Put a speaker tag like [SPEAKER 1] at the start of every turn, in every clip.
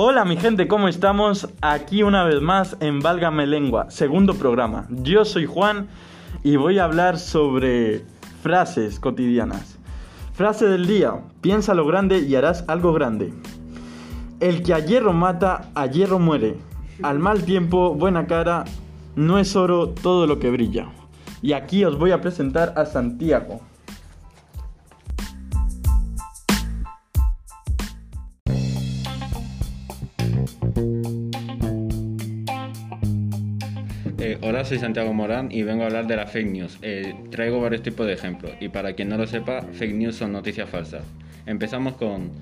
[SPEAKER 1] Hola mi gente, ¿cómo estamos? Aquí una vez más en Válgame Lengua, segundo programa. Yo soy Juan y voy a hablar sobre frases cotidianas. Frase del día, piensa lo grande y harás algo grande. El que a hierro mata, a hierro muere. Al mal tiempo, buena cara, no es oro todo lo que brilla. Y aquí os voy a presentar a Santiago.
[SPEAKER 2] Soy Santiago Morán y vengo a hablar de la fake news. Eh, traigo varios tipos de ejemplos y para quien no lo sepa, fake news son noticias falsas. Empezamos con,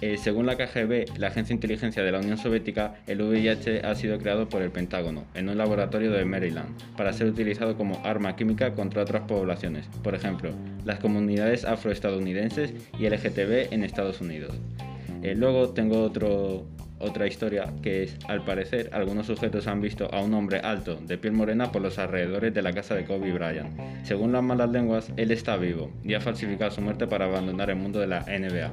[SPEAKER 2] eh, según la KGB, la Agencia de Inteligencia de la Unión Soviética, el VIH ha sido creado por el Pentágono en un laboratorio de Maryland para ser utilizado como arma química contra otras poblaciones, por ejemplo, las comunidades afroestadounidenses y LGTB en Estados Unidos. luego tengo otro, otra historia que es, al parecer, algunos sujetos han visto a un hombre alto, de piel morena, por los alrededores de la casa de Kobe Bryant. Según las malas lenguas, él está vivo y ha falsificado su muerte para abandonar el mundo de la NBA.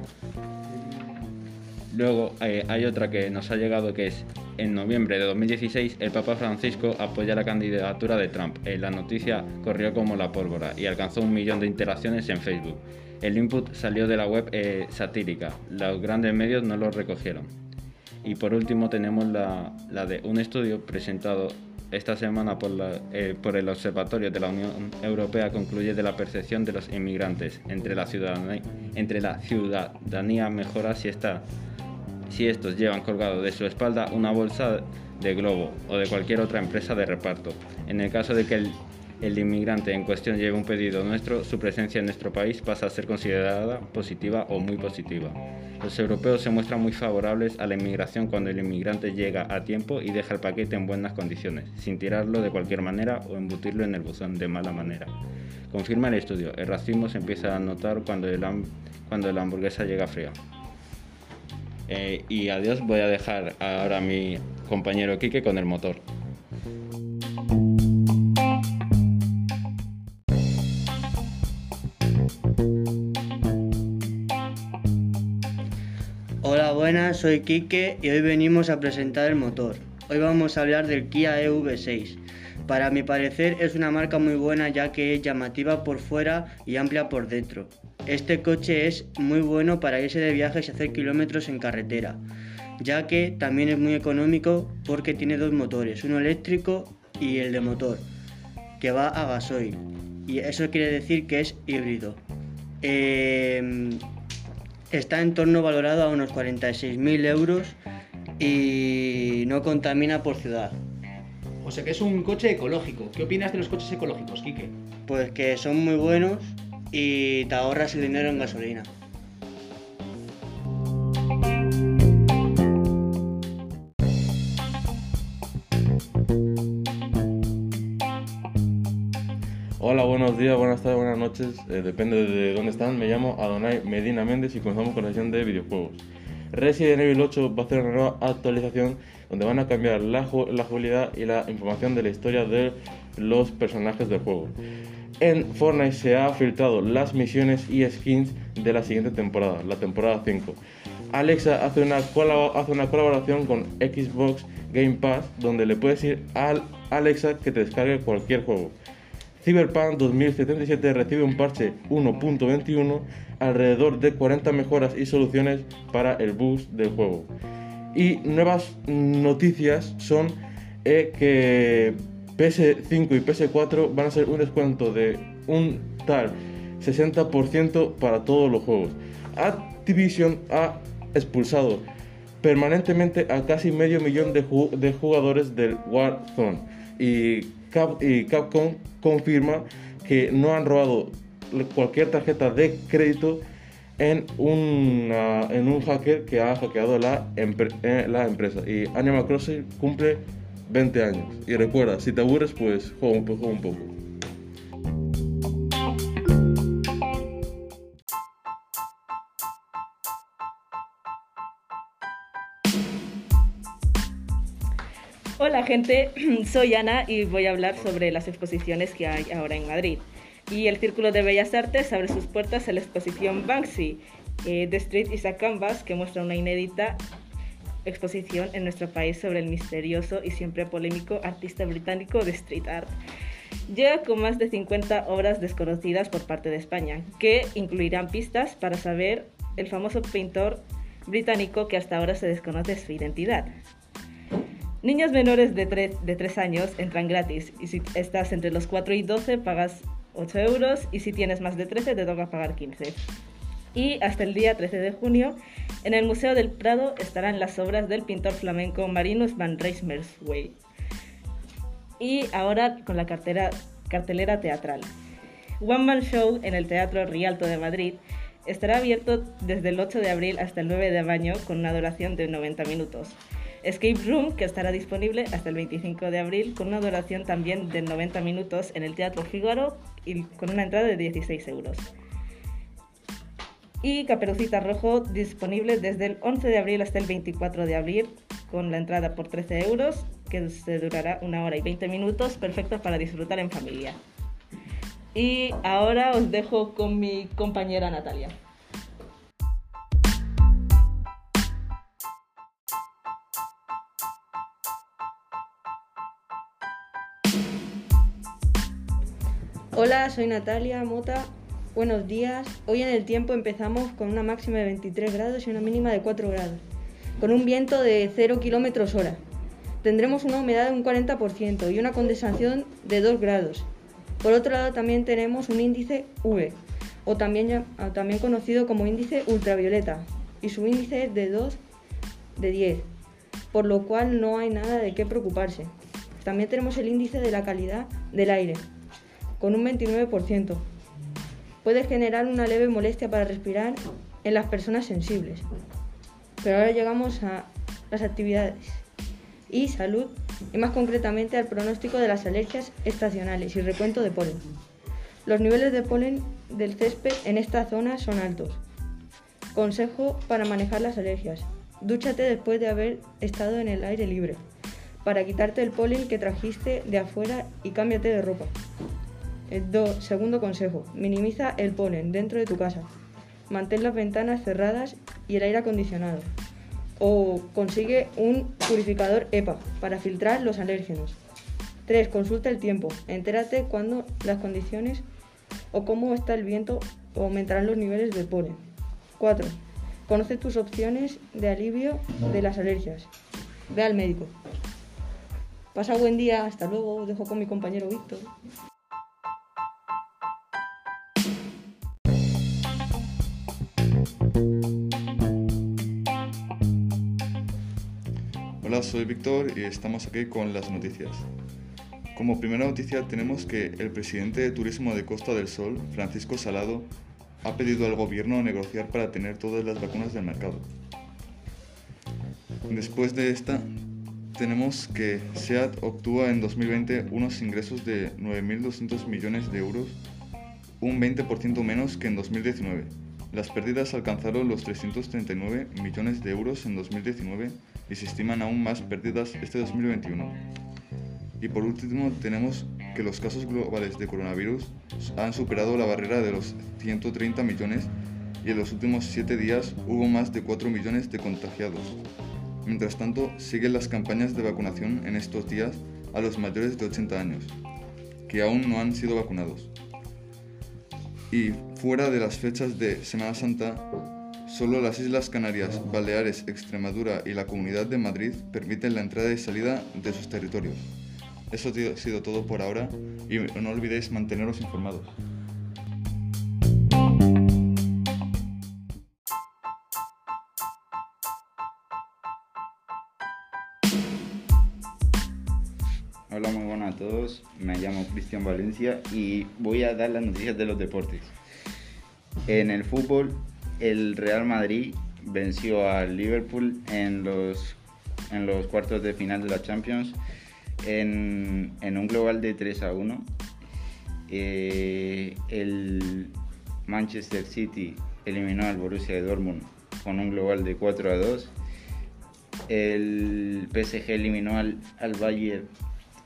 [SPEAKER 2] Luego eh, hay otra que nos ha llegado que es, en noviembre de 2016, el Papa Francisco apoya la candidatura de Trump. Eh, la noticia corrió como la pólvora y alcanzó un millón de interacciones en Facebook. El input salió de la web eh, satírica, los grandes medios no lo recogieron. Y por último tenemos la, de un estudio presentado esta semana por, eh, por, el Observatorio de la Unión Europea concluye de la percepción de los inmigrantes entre la ciudadanía, entre la ciudadanía mejora si, está, si estos llevan colgado de su espalda una bolsa de globo o de cualquier otra empresa de reparto. En el caso de que el el inmigrante en cuestión lleve un pedido nuestro, su presencia en nuestro país pasa a ser considerada positiva o muy positiva. Los europeos se muestran muy favorables a la inmigración cuando el inmigrante llega a tiempo y deja el paquete en buenas condiciones, sin tirarlo de cualquier manera o embutirlo en el buzón de mala manera. Confirma el estudio, el racismo se empieza a notar cuando, el cuando la hamburguesa llega fría. Eh, y adiós, voy a dejar ahora a mi compañero Quique con el motor.
[SPEAKER 3] Buenas, soy Quique y hoy venimos a presentar el motor. Hoy vamos a hablar del Kia EV6. Para mi parecer es una marca muy buena ya que es llamativa por fuera y amplia por dentro. Este coche es muy bueno para irse de viajes y hacer kilómetros en carretera, ya que también es muy económico porque tiene dos motores, uno eléctrico y el de motor, que va a gasoil. Y eso quiere decir que es híbrido. Eh, está en torno valorado a unos 46.000 euros y no contamina por ciudad.
[SPEAKER 4] O sea que es un coche ecológico. ¿Qué opinas de los coches ecológicos, Quique?
[SPEAKER 3] Pues que son muy buenos y te ahorras el dinero en gasolina.
[SPEAKER 5] Buenas tardes, buenas noches, eh, depende de dónde están. Me llamo Adonai Medina Méndez y comenzamos con la sesión de videojuegos. Resident Evil 8 va a hacer una nueva actualización donde van a cambiar la, jugabilidad y la información de la historia de los personajes del juego. En Fortnite se ha filtrado las misiones y skins de la siguiente temporada, la temporada 5. Alexa hace una, hace una colaboración con Xbox Game Pass donde le puedes decir a Alexa que te descargue cualquier juego. Cyberpunk 2077 recibe un parche 1.21, alrededor de 40 mejoras y soluciones para el boost del juego. Y nuevas noticias son eh, que PS5 y PS4 van a ser un descuento de un tal 60% para todos los juegos. Activision ha expulsado permanentemente a casi medio millón de, de jugadores del Warzone y y Capcom confirma que no han robado cualquier tarjeta de crédito en, en un hacker que ha hackeado la, eh, la empresa. Y Animal Crossing cumple 20 años. Y recuerda, si te aburres, pues juega un, juega un poco.
[SPEAKER 6] Gente, soy Ana y voy a hablar sobre las exposiciones que hay ahora en Madrid. Y el Círculo de Bellas Artes abre sus puertas a la exposición Banksy, eh, The Street is a Canvas, que muestra una inédita exposición en nuestro país sobre el misterioso y siempre polémico artista británico de street art. Llega con más de 50 obras desconocidas por parte de España, que incluirán pistas para saber el famoso pintor británico que hasta ahora se desconoce su identidad. Niños menores de 3, de 3 años entran gratis y si estás entre los 4 y 12 pagas 8 euros y si tienes más de 13 te toca pagar 15. Y hasta el día 13 de junio en el Museo del Prado estarán las obras del pintor flamenco Marinus van Rijsmerswey. Y ahora con la cartera, cartelera teatral. One Man Show en el Teatro Rialto de Madrid estará abierto desde el 8 de abril hasta el 9 de mayo con una duración de 90 minutos. Escape Room, que estará disponible hasta el 25 de abril con una duración también de 90 minutos en el Teatro Fígaro y con una entrada de 16 euros. Y Caperucita Rojo disponible desde el 11 de abril hasta el 24 de abril con la entrada por 13 euros que se durará una hora y 20 minutos, perfecto para disfrutar en familia. Y ahora os dejo con mi compañera Natalia.
[SPEAKER 7] Hola, soy Natalia Mota. Buenos días. Hoy en el tiempo empezamos con una máxima de 23 grados y una mínima de 4 grados, con un viento de 0 kilómetros hora. Tendremos una humedad de un 40% y una condensación de 2 grados. Por otro lado, también tenemos un índice V, o también, o también conocido como índice ultravioleta, y su índice es de 2 de 10, por lo cual no hay nada de qué preocuparse. También tenemos el índice de la calidad del aire, con un 29%. Puede generar una leve molestia para respirar en las personas sensibles. Pero ahora llegamos a las actividades y salud, y más concretamente al pronóstico de las alergias estacionales y recuento de polen. Los niveles de polen del césped en esta zona son altos. Consejo para manejar las alergias. Dúchate después de haber estado en el aire libre, para quitarte el polen que trajiste de afuera y cámbiate de ropa. El do- segundo consejo, minimiza el polen dentro de tu casa. Mantén las ventanas cerradas y el aire acondicionado. O consigue un purificador EPA para filtrar los alérgenos. 3. Consulta el tiempo. Entérate cuándo las condiciones o cómo está el viento o aumentarán los niveles de polen. 4. Conoce tus opciones de alivio de las alergias. Ve al médico. Pasa buen día. Hasta luego. Dejo con mi compañero Víctor.
[SPEAKER 8] Hola, soy Víctor y estamos aquí con las noticias. Como primera noticia tenemos que el presidente de Turismo de Costa del Sol, Francisco Salado, ha pedido al gobierno negociar para tener todas las vacunas del mercado. Después de esta, tenemos que SEAT obtuvo en 2020 unos ingresos de 9.200 millones de euros, un 20% menos que en 2019. Las pérdidas alcanzaron los 339 millones de euros en 2019 y se estiman aún más pérdidas este 2021. Y por último tenemos que los casos globales de coronavirus han superado la barrera de los 130 millones y en los últimos 7 días hubo más de 4 millones de contagiados. Mientras tanto, siguen las campañas de vacunación en estos días a los mayores de 80 años, que aún no han sido vacunados. Y fuera de las fechas de Semana Santa, solo las Islas Canarias, Baleares, Extremadura y la Comunidad de Madrid permiten la entrada y salida de sus territorios. Eso ha sido todo por ahora y no olvidéis manteneros informados.
[SPEAKER 2] Hola, muy buenas a todos. Me llamo Cristian Valencia y voy a dar las noticias de los deportes. En el fútbol, el Real Madrid venció al Liverpool en los, en los cuartos de final de la Champions en, un global de 3 a 1. Eh, el Manchester City eliminó al Borussia Dortmund con un global de 4 a 2. El PSG eliminó al, al Bayern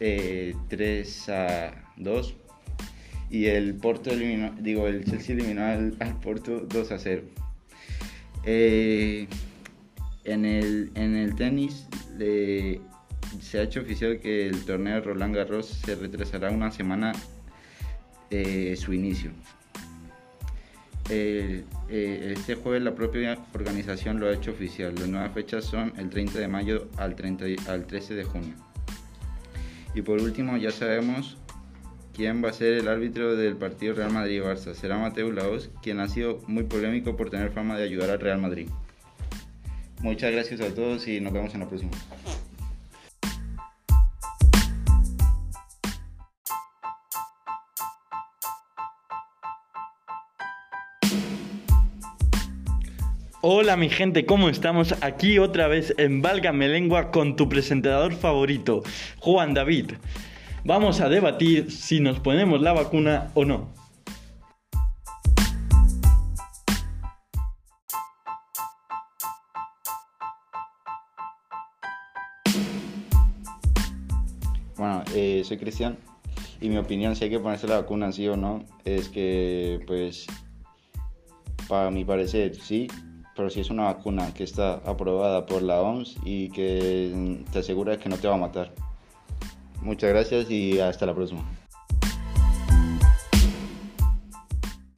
[SPEAKER 2] eh, 3 a 2 y el Porto eliminó, digo, el Chelsea eliminó al, al Porto 2 a 0. Eh,
[SPEAKER 9] En el, en el tenis se ha hecho oficial que el torneo Roland Garros se retrasará una semana eh, su inicio. Eh, este jueves la propia organización lo ha hecho oficial. Las nuevas fechas son el 30 de mayo al, 30 y- al 13 de junio. Y por último ya sabemos quién va a ser el árbitro del partido Real Madrid-Barça. Será Mateo Laos, quien ha sido muy polémico por tener fama de ayudar al Real Madrid. Muchas gracias a todos y nos vemos en la próxima.
[SPEAKER 1] Hola mi gente, ¿cómo estamos? Aquí otra vez en Válgame Lengua con tu presentador favorito, Juan David. Vamos a debatir si nos ponemos la vacuna o no.
[SPEAKER 9] Bueno, eh, soy Cristian y mi opinión si hay que ponerse la vacuna sí o no es que pues para mi parecer sí, pero si es una vacuna que está aprobada por la OMS y que te asegura que no te va a matar. Muchas gracias y hasta la próxima.